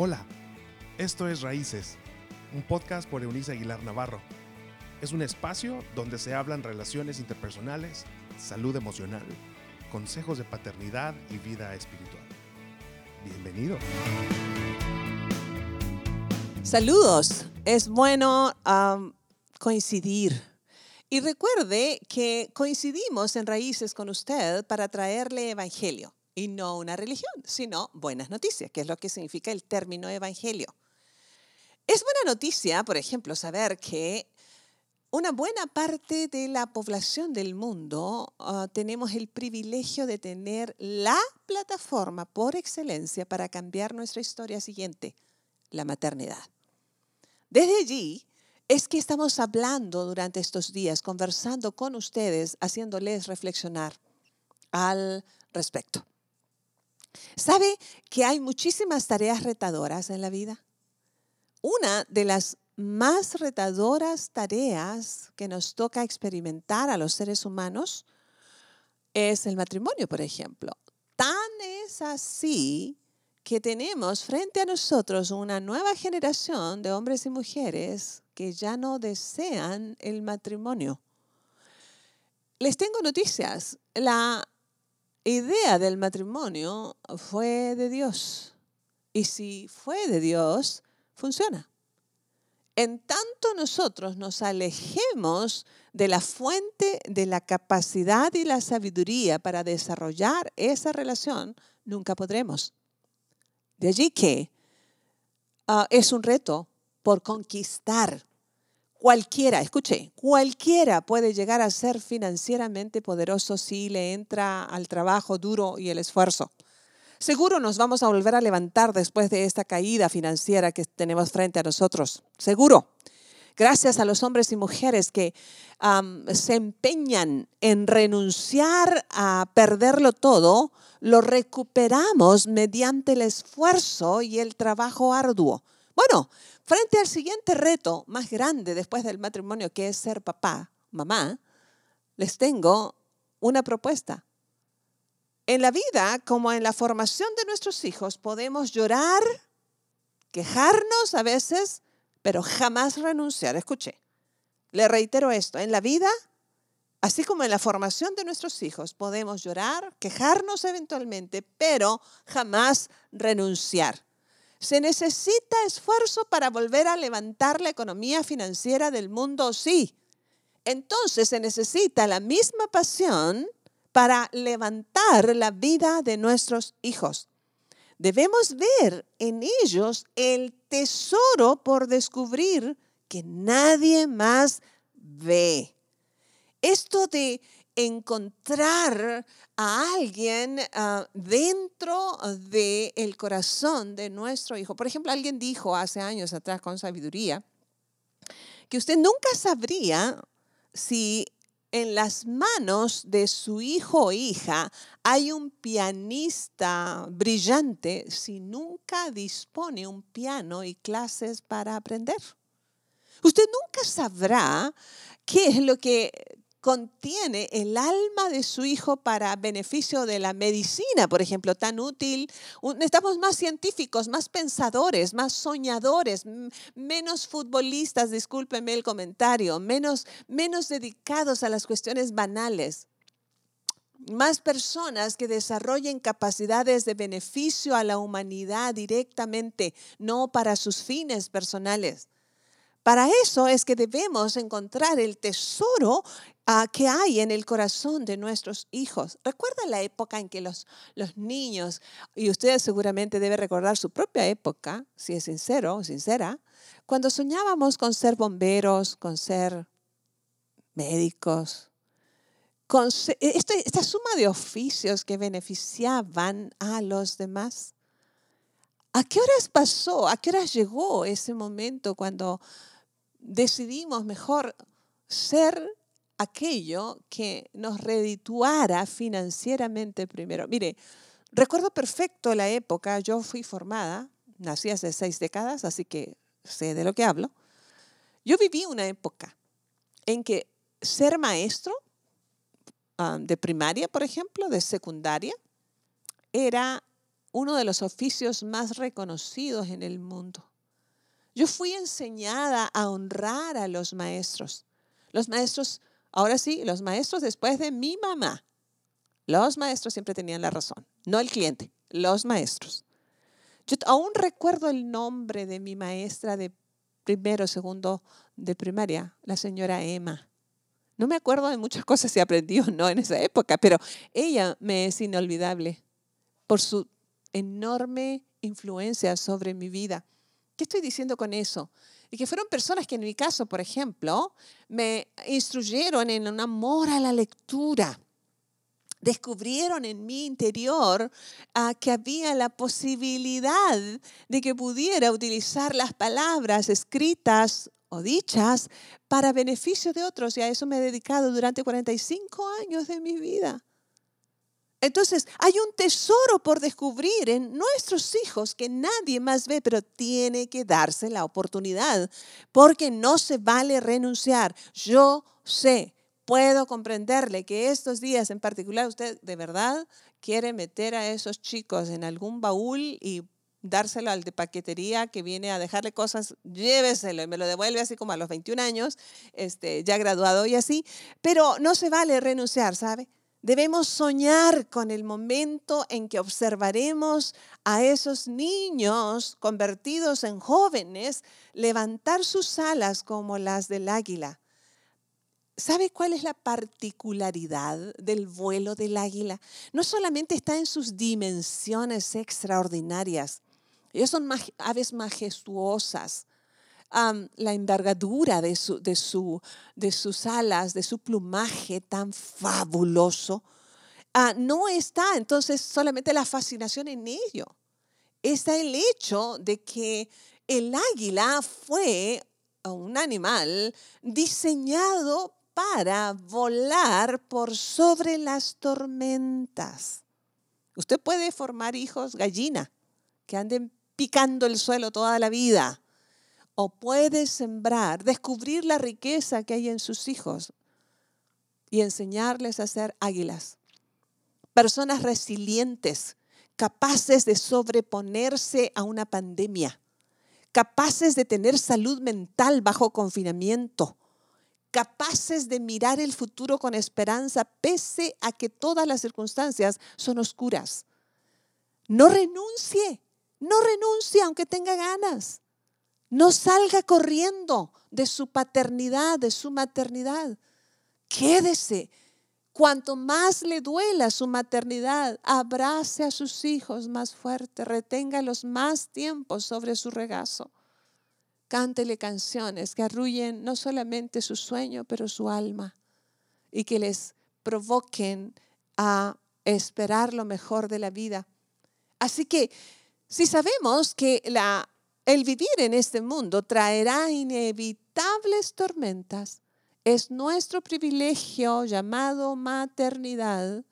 Hola, esto es Raíces, un podcast por Eunice Aguilar Navarro. Es un espacio donde se hablan relaciones interpersonales, salud emocional, consejos de paternidad y vida espiritual. Bienvenido. Saludos, es bueno coincidir. Y recuerde que coincidimos en raíces con usted para traerle evangelio y no una religión, sino buenas noticias, que es lo que significa el término evangelio. Es buena noticia, por ejemplo, saber que una buena parte de la población del mundo ah, tenemos el privilegio de tener la plataforma por excelencia para cambiar nuestra historia siguiente, la maternidad. Desde allí es que estamos hablando durante estos días, conversando con ustedes, haciéndoles reflexionar al respecto. ¿Sabe que hay muchísimas tareas retadoras en la vida? Una de las más retadoras tareas que nos toca experimentar a los seres humanos es el matrimonio, por ejemplo. Tan es así que tenemos frente a nosotros una nueva generación de hombres y mujeres que ya no desean el matrimonio. Les tengo noticias. La idea del matrimonio fue de Dios. Y si fue de Dios, funciona. En tanto nosotros nos alejemos de la fuente de la capacidad y la sabiduría para desarrollar esa relación, nunca podremos. De allí que ah, es un reto por conquistar Cualquiera, escuche, cualquiera puede llegar a ser financieramente poderoso si le entra al trabajo duro y el esfuerzo. Seguro nos vamos a volver a levantar después de esta caída financiera que tenemos frente a nosotros. Seguro. Gracias a los hombres y mujeres que se empeñan en renunciar a perderlo todo, lo recuperamos mediante el esfuerzo y el trabajo arduo. Bueno, frente al siguiente reto más grande después del matrimonio, que es ser papá, mamá, les tengo una propuesta. En la vida, como en la formación de nuestros hijos, podemos llorar, quejarnos a veces, pero jamás renunciar. Escuche, le reitero esto, en la vida, así como en la formación de nuestros hijos, podemos llorar, quejarnos eventualmente, pero jamás renunciar. ¿Se necesita esfuerzo para volver a levantar la economía financiera del mundo? Sí. Entonces se necesita la misma pasión para levantar la vida de nuestros hijos. Debemos ver en ellos el tesoro por descubrir que nadie más ve. Esto de encontrar a alguien ah, dentro del corazón de nuestro hijo. Por ejemplo, alguien dijo hace años atrás con sabiduría que usted nunca sabría si en las manos de su hijo o hija hay un pianista brillante si nunca dispone un piano y clases para aprender. Usted nunca sabrá qué es lo que contiene el alma de su hijo para beneficio de la medicina, por ejemplo, tan útil. Estamos más científicos, más pensadores, más soñadores, menos futbolistas, discúlpeme el comentario, menos, menos dedicados a las cuestiones banales. Más personas que desarrollen capacidades de beneficio a la humanidad directamente, no para sus fines personales. Para eso es que debemos encontrar el tesoro ah, que hay en el corazón de nuestros hijos. Recuerda la época en que los, los niños, y ustedes seguramente deben recordar su propia época, si es sincero o sincera, cuando soñábamos con ser bomberos, con ser médicos, con este, esta suma de oficios que beneficiaban a los demás. ¿A qué horas pasó? ¿A qué horas llegó ese momento cuando decidimos mejor ser aquello que nos redituara financieramente primero. Mire, recuerdo perfecto la época, yo fui formada, nací hace seis décadas, así que sé de lo que hablo. Yo viví una época en que ser maestro ah, de primaria, por ejemplo, de secundaria, era uno de los oficios más reconocidos en el mundo. Yo fui enseñada a honrar a los maestros. Los maestros, ahora sí, los maestros después de mi mamá. Los maestros siempre tenían la razón, no el cliente, los maestros. Yo aún recuerdo el nombre de mi maestra de primero, segundo de primaria, la señora Emma. No me acuerdo de muchas cosas si aprendí o no en esa época, pero ella me es inolvidable por su enorme influencia sobre mi vida. ¿Qué estoy diciendo con eso? Y que fueron personas que en mi caso, por ejemplo, me instruyeron en un amor a la lectura descubrieron en mi interior ah, que había la posibilidad de que pudiera utilizar las palabras escritas o dichas para beneficio de otros. Y a eso me he dedicado durante 45 años de mi vida. Entonces, hay un tesoro por descubrir en nuestros hijos que nadie más ve, pero tiene que darse la oportunidad, porque no se vale renunciar. Yo sé puedo comprenderle que estos días en particular usted de verdad quiere meter a esos chicos en algún baúl y dárselo al de paquetería que viene a dejarle cosas, lléveselo y me lo devuelve así como a los 21 años, este, ya graduado y así. Pero no se vale renunciar, ¿sabe? Debemos soñar con el momento en que observaremos a esos niños convertidos en jóvenes levantar sus alas como las del águila ¿Sabe cuál es la particularidad del vuelo del águila? No solamente está en sus dimensiones extraordinarias, ellos son aves majestuosas. La envergadura de, su, de, su, de, sus alas, de su plumaje tan fabuloso, ah, no está entonces solamente la fascinación en ello. Está el hecho de que el águila fue un animal diseñado para volar por sobre las tormentas. Usted puede formar hijos gallina que anden picando el suelo toda la vida. O puede sembrar, descubrir la riqueza que hay en sus hijos y enseñarles a ser águilas. Personas resilientes, capaces de sobreponerse a una pandemia, capaces de tener salud mental bajo confinamiento, capaces de mirar el futuro con esperanza pese a que todas las circunstancias son oscuras. No renuncie, no renuncie aunque tenga ganas. No salga corriendo de su paternidad, de su maternidad. Quédese. Cuanto más le duela su maternidad, abrace a sus hijos más fuerte, reténgalos más tiempo sobre su regazo. Cántele canciones que arrullen no solamente su sueño, pero su alma y que les provoquen a esperar lo mejor de la vida. Así que si sabemos que la, el vivir en este mundo traerá inevitables tormentas, es nuestro privilegio llamado maternidad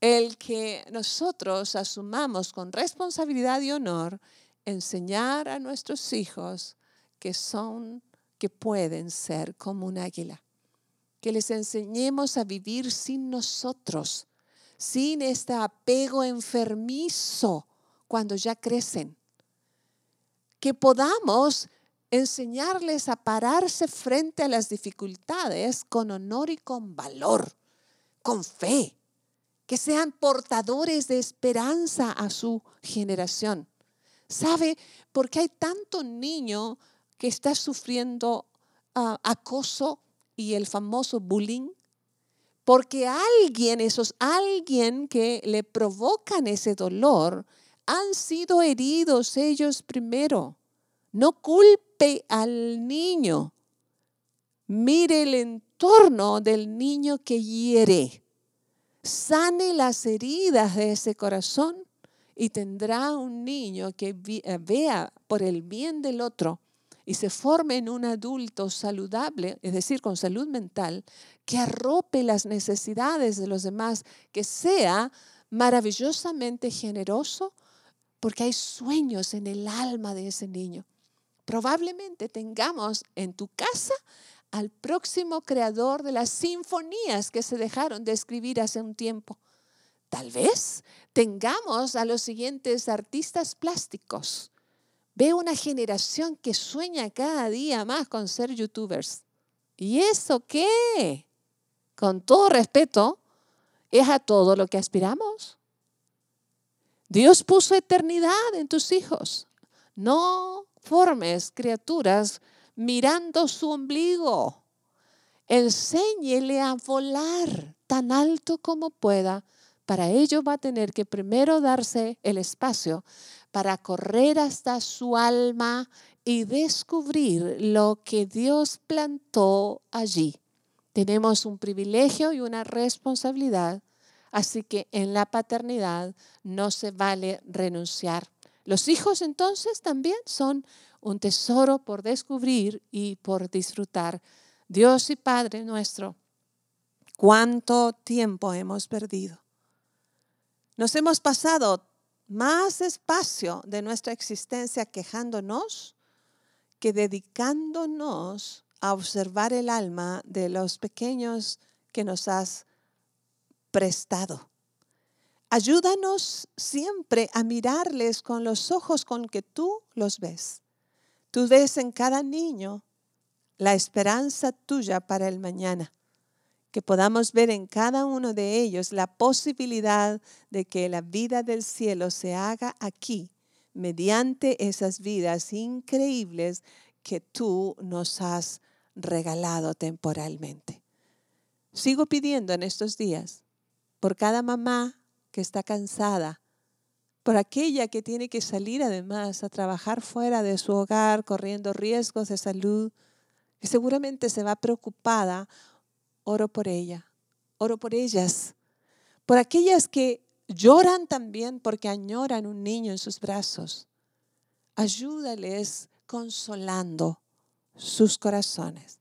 el que nosotros asumamos con responsabilidad y honor enseñar a nuestros hijos que son, que pueden ser como un águila. Que les enseñemos a vivir sin nosotros, sin este apego enfermizo cuando ya crecen. Que podamos enseñarles a pararse frente a las dificultades con honor y con valor, con fe, que sean portadores de esperanza a su generación. ¿Sabe por qué hay tanto niño que está sufriendo ah, acoso y el famoso bullying? Porque alguien, esos alguien que le provocan ese dolor, han sido heridos ellos primero. No culpe al niño. Mire el entorno del niño que hiere. Sane las heridas de ese corazón y tendrá un niño que eh, vea por el bien del otro y se forme en un adulto saludable, es decir, con salud mental, que arrope las necesidades de los demás, que sea maravillosamente generoso, porque hay sueños en el alma de ese niño. Probablemente tengamos en tu casa al próximo creador de las sinfonías que se dejaron de escribir hace un tiempo Tal vez tengamos a los siguientes artistas plásticos. Veo una generación que sueña cada día más con ser youtubers. ¿Y eso qué? Con todo respeto, ¿es a todo lo que aspiramos? Dios puso eternidad en tus hijos. No formes criaturas mirando su ombligo. Enséñele a volar tan alto como pueda. Para ello va a tener que primero darse el espacio para correr hasta su alma y descubrir lo que Dios plantó allí. Tenemos un privilegio y una responsabilidad, así que en la paternidad no se vale renunciar. Los hijos entonces también son un tesoro por descubrir y por disfrutar. Dios y Padre nuestro, ¿cuánto tiempo hemos perdido? Nos hemos pasado más espacio de nuestra existencia quejándonos que dedicándonos a observar el alma de los pequeños que nos has prestado. Ayúdanos siempre a mirarles con los ojos con que tú los ves. Tú ves en cada niño la esperanza tuya para el mañana. Que podamos ver en cada uno de ellos la posibilidad de que la vida del cielo se haga aquí mediante esas vidas increíbles que tú nos has regalado temporalmente. Sigo pidiendo en estos días por cada mamá que está cansada, por aquella que tiene que salir además a trabajar fuera de su hogar corriendo riesgos de salud, que seguramente se va preocupada, oro por ella, oro por ellas, por aquellas que lloran también porque añoran un niño en sus brazos. Ayúdales consolando sus corazones.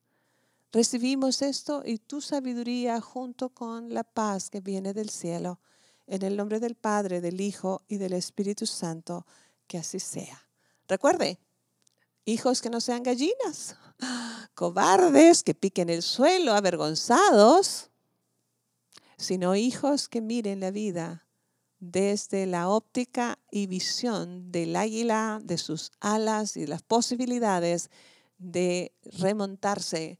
Recibimos esto y tu sabiduría junto con la paz que viene del cielo. En el nombre del Padre, del Hijo y del Espíritu Santo, que así sea. Recuerde, hijos que no sean gallinas, cobardes que piquen el suelo, avergonzados, sino hijos que miren la vida desde la óptica y visión del águila, de sus alas y las posibilidades de remontarse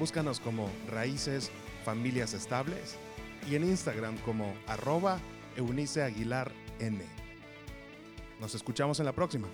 búscanos como Raíces Familias Estables y en Instagram como arroba Eunice Aguilar N. Nos escuchamos en la próxima.